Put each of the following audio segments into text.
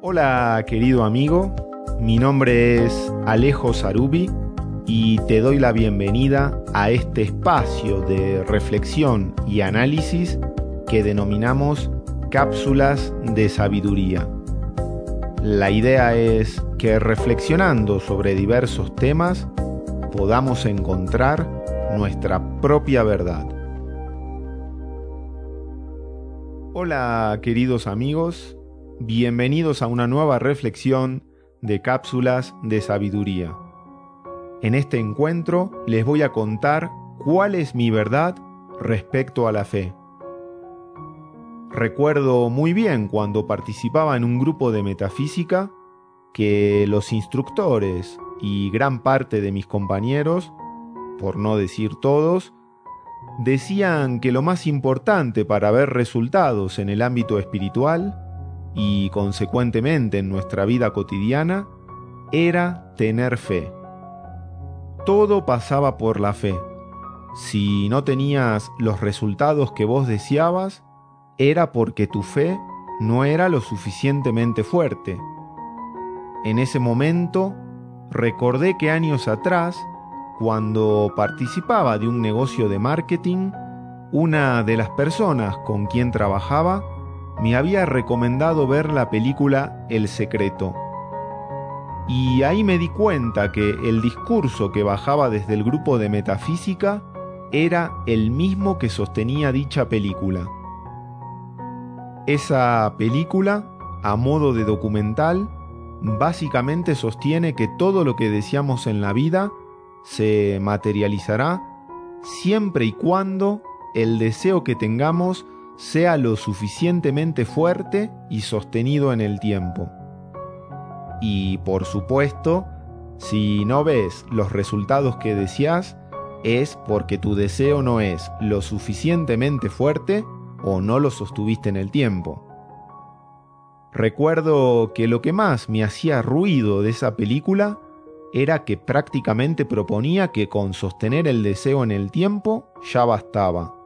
Hola querido amigo, mi nombre es Alejo Sarubi y te doy la bienvenida a este espacio de reflexión y análisis que denominamos cápsulas de sabiduría. La idea es que reflexionando sobre diversos temas podamos encontrar nuestra propia verdad. Hola queridos amigos, bienvenidos a una nueva reflexión de cápsulas de sabiduría. En este encuentro les voy a contar cuál es mi verdad respecto a la fe. Recuerdo muy bien cuando participaba en un grupo de metafísica que los instructores y gran parte de mis compañeros, por no decir todos, decían que lo más importante para ver resultados en el ámbito espiritual y consecuentemente en nuestra vida cotidiana era tener fe. Todo pasaba por la fe. Si no tenías los resultados que vos deseabas, era porque tu fe no era lo suficientemente fuerte. En ese momento recordé que años atrás, cuando participaba de un negocio de marketing, una de las personas con quien trabajaba me había recomendado ver la película El Secreto. Y ahí me di cuenta que el discurso que bajaba desde el grupo de metafísica era el mismo que sostenía dicha película. Esa película, a modo de documental, básicamente sostiene que todo lo que deseamos en la vida se materializará siempre y cuando el deseo que tengamos sea lo suficientemente fuerte y sostenido en el tiempo. Y por supuesto, si no ves los resultados que deseas, es porque tu deseo no es lo suficientemente fuerte o no lo sostuviste en el tiempo. Recuerdo que lo que más me hacía ruido de esa película era que prácticamente proponía que con sostener el deseo en el tiempo ya bastaba.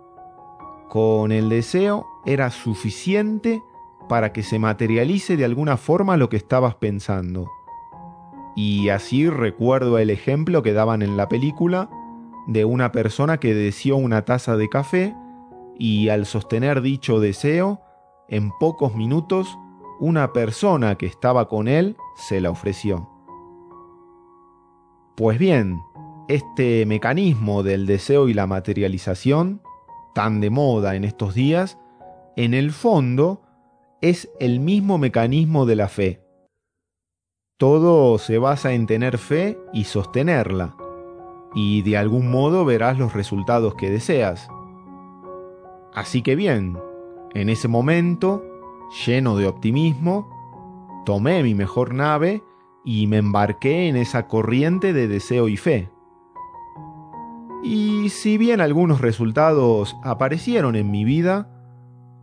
Con el deseo era suficiente para que se materialice de alguna forma lo que estabas pensando. Y así recuerdo el ejemplo que daban en la película de una persona que deseó una taza de café y al sostener dicho deseo, en pocos minutos una persona que estaba con él se la ofreció. Pues bien, este mecanismo del deseo y la materialización, tan de moda en estos días, en el fondo es el mismo mecanismo de la fe. Todo se basa en tener fe y sostenerla, y de algún modo verás los resultados que deseas. Así que bien, en ese momento lleno de optimismo, tomé mi mejor nave y me embarqué en esa corriente de deseo y fe. Y si bien algunos resultados aparecieron en mi vida,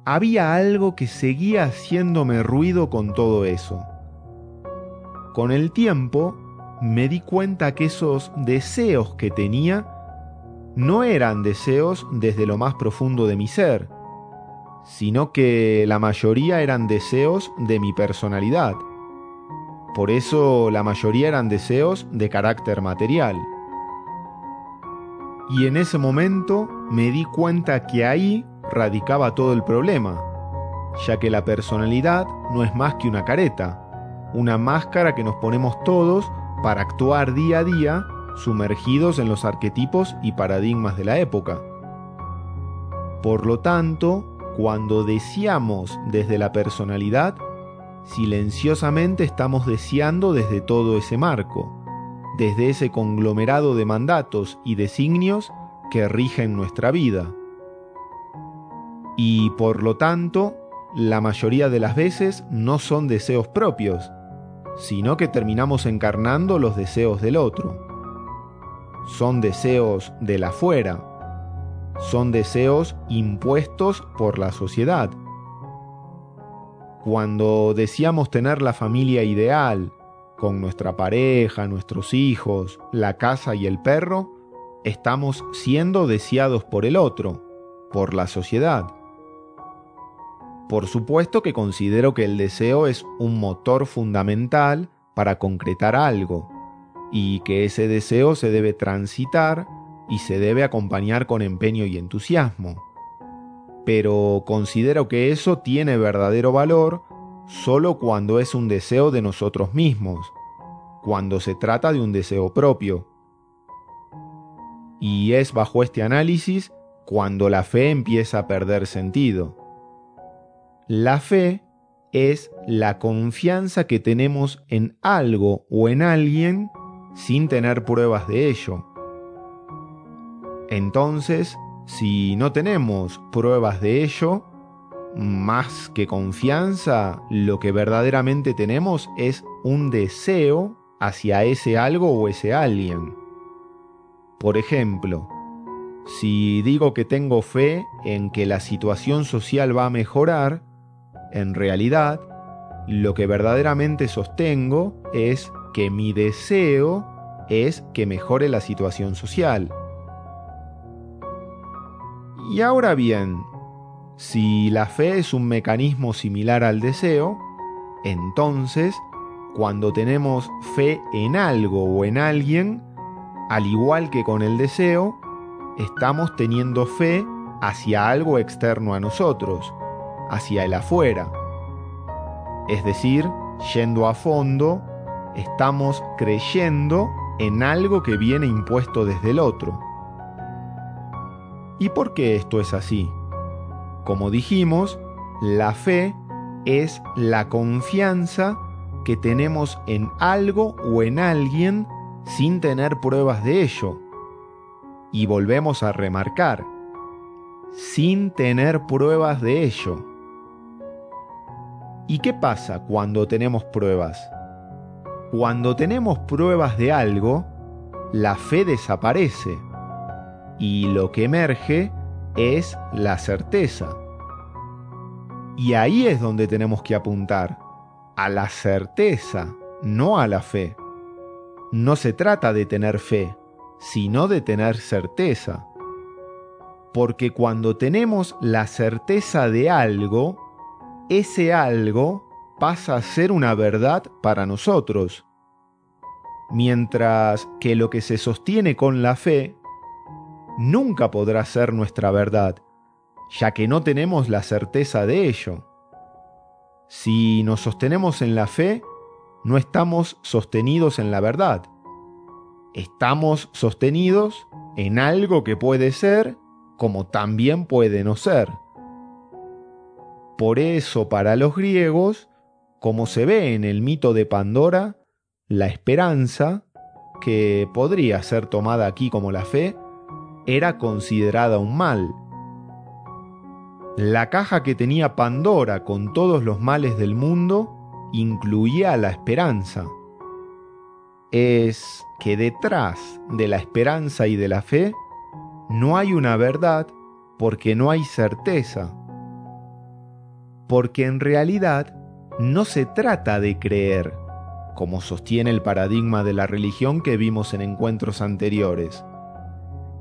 había algo que seguía haciéndome ruido con todo eso. Con el tiempo me di cuenta que esos deseos que tenía no eran deseos desde lo más profundo de mi ser, sino que la mayoría eran deseos de mi personalidad. Por eso la mayoría eran deseos de carácter material. Y en ese momento me di cuenta que ahí radicaba todo el problema, ya que la personalidad no es más que una careta, una máscara que nos ponemos todos para actuar día a día sumergidos en los arquetipos y paradigmas de la época. Por lo tanto, cuando deseamos desde la personalidad, silenciosamente estamos deseando desde todo ese marco, desde ese conglomerado de mandatos y designios que rigen nuestra vida. Y por lo tanto, la mayoría de las veces no son deseos propios, sino que terminamos encarnando los deseos del otro. Son deseos de la afuera, son deseos impuestos por la sociedad. Cuando deseamos tener la familia ideal, con nuestra pareja, nuestros hijos, la casa y el perro, estamos siendo deseados por el otro, por la sociedad. Por supuesto que considero que el deseo es un motor fundamental para concretar algo y que ese deseo se debe transitar y se debe acompañar con empeño y entusiasmo. Pero considero que eso tiene verdadero valor solo cuando es un deseo de nosotros mismos, cuando se trata de un deseo propio. Y es bajo este análisis cuando la fe empieza a perder sentido. La fe es la confianza que tenemos en algo o en alguien sin tener pruebas de ello. Entonces, si no tenemos pruebas de ello, más que confianza, lo que verdaderamente tenemos es un deseo hacia ese algo o ese alguien. Por ejemplo, si digo que tengo fe en que la situación social va a mejorar, en realidad, lo que verdaderamente sostengo es que mi deseo es que mejore la situación social. Y ahora bien, si la fe es un mecanismo similar al deseo, entonces, cuando tenemos fe en algo o en alguien, al igual que con el deseo, estamos teniendo fe hacia algo externo a nosotros, hacia el afuera. Es decir, yendo a fondo, estamos creyendo en algo que viene impuesto desde el otro. ¿Y por qué esto es así? Como dijimos, la fe es la confianza que tenemos en algo o en alguien sin tener pruebas de ello. Y volvemos a remarcar, sin tener pruebas de ello. ¿Y qué pasa cuando tenemos pruebas? Cuando tenemos pruebas de algo, la fe desaparece y lo que emerge es la certeza. Y ahí es donde tenemos que apuntar, a la certeza, no a la fe. No se trata de tener fe, sino de tener certeza. Porque cuando tenemos la certeza de algo, ese algo pasa a ser una verdad para nosotros. Mientras que lo que se sostiene con la fe nunca podrá ser nuestra verdad, ya que no tenemos la certeza de ello. Si nos sostenemos en la fe, no estamos sostenidos en la verdad. Estamos sostenidos en algo que puede ser como también puede no ser. Por eso para los griegos, como se ve en el mito de Pandora, la esperanza, que podría ser tomada aquí como la fe, era considerada un mal. La caja que tenía Pandora con todos los males del mundo incluía la esperanza. Es que detrás de la esperanza y de la fe no hay una verdad porque no hay certeza. Porque en realidad no se trata de creer, como sostiene el paradigma de la religión que vimos en encuentros anteriores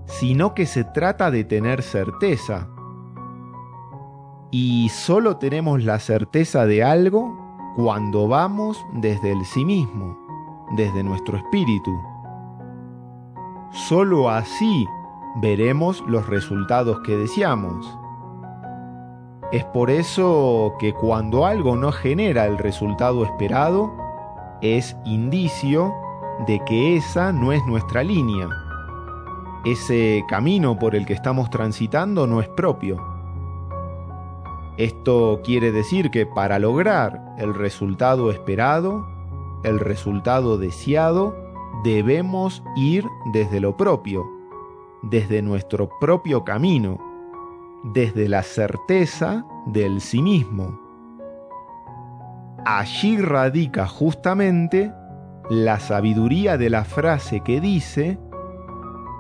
sino que se trata de tener certeza. Y solo tenemos la certeza de algo cuando vamos desde el sí mismo, desde nuestro espíritu. Solo así veremos los resultados que deseamos. Es por eso que cuando algo no genera el resultado esperado, es indicio de que esa no es nuestra línea ese camino por el que estamos transitando no es propio. Esto quiere decir que para lograr el resultado esperado, el resultado deseado, debemos ir desde lo propio, desde nuestro propio camino, desde la certeza del sí mismo. Allí radica justamente la sabiduría de la frase que dice,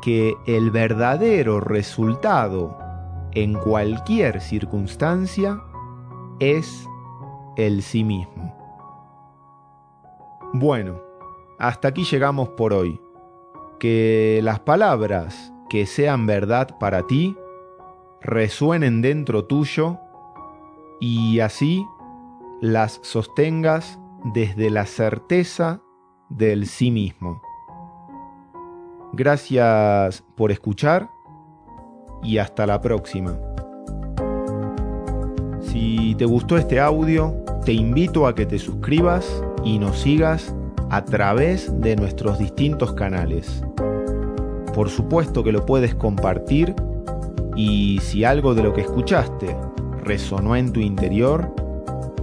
que el verdadero resultado en cualquier circunstancia es el sí mismo. Bueno, hasta aquí llegamos por hoy. Que las palabras que sean verdad para ti resuenen dentro tuyo y así las sostengas desde la certeza del sí mismo. Gracias por escuchar y hasta la próxima. Si te gustó este audio, te invito a que te suscribas y nos sigas a través de nuestros distintos canales. Por supuesto que lo puedes compartir y si algo de lo que escuchaste resonó en tu interior,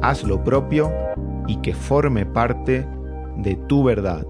haz lo propio y que forme parte de tu verdad.